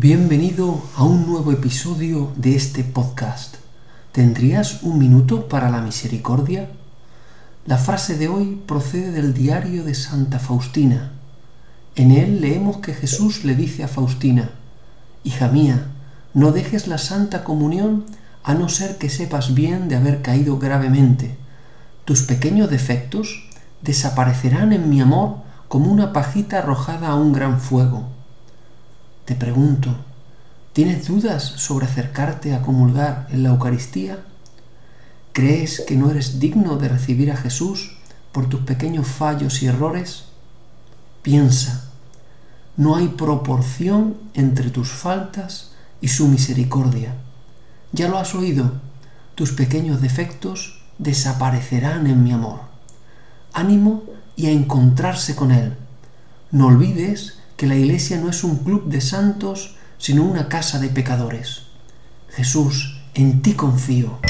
Bienvenido a un nuevo episodio de este podcast. ¿Tendrías un minuto para la misericordia? La frase de hoy procede del diario de Santa Faustina. En él leemos que Jesús le dice a Faustina, Hija mía, no dejes la Santa Comunión a no ser que sepas bien de haber caído gravemente. Tus pequeños defectos desaparecerán en mi amor como una pajita arrojada a un gran fuego te pregunto, ¿tienes dudas sobre acercarte a comulgar en la Eucaristía? ¿Crees que no eres digno de recibir a Jesús por tus pequeños fallos y errores? Piensa, no hay proporción entre tus faltas y su misericordia. Ya lo has oído, tus pequeños defectos desaparecerán en mi amor. Ánimo y a encontrarse con Él. No olvides que la iglesia no es un club de santos, sino una casa de pecadores. Jesús, en ti confío.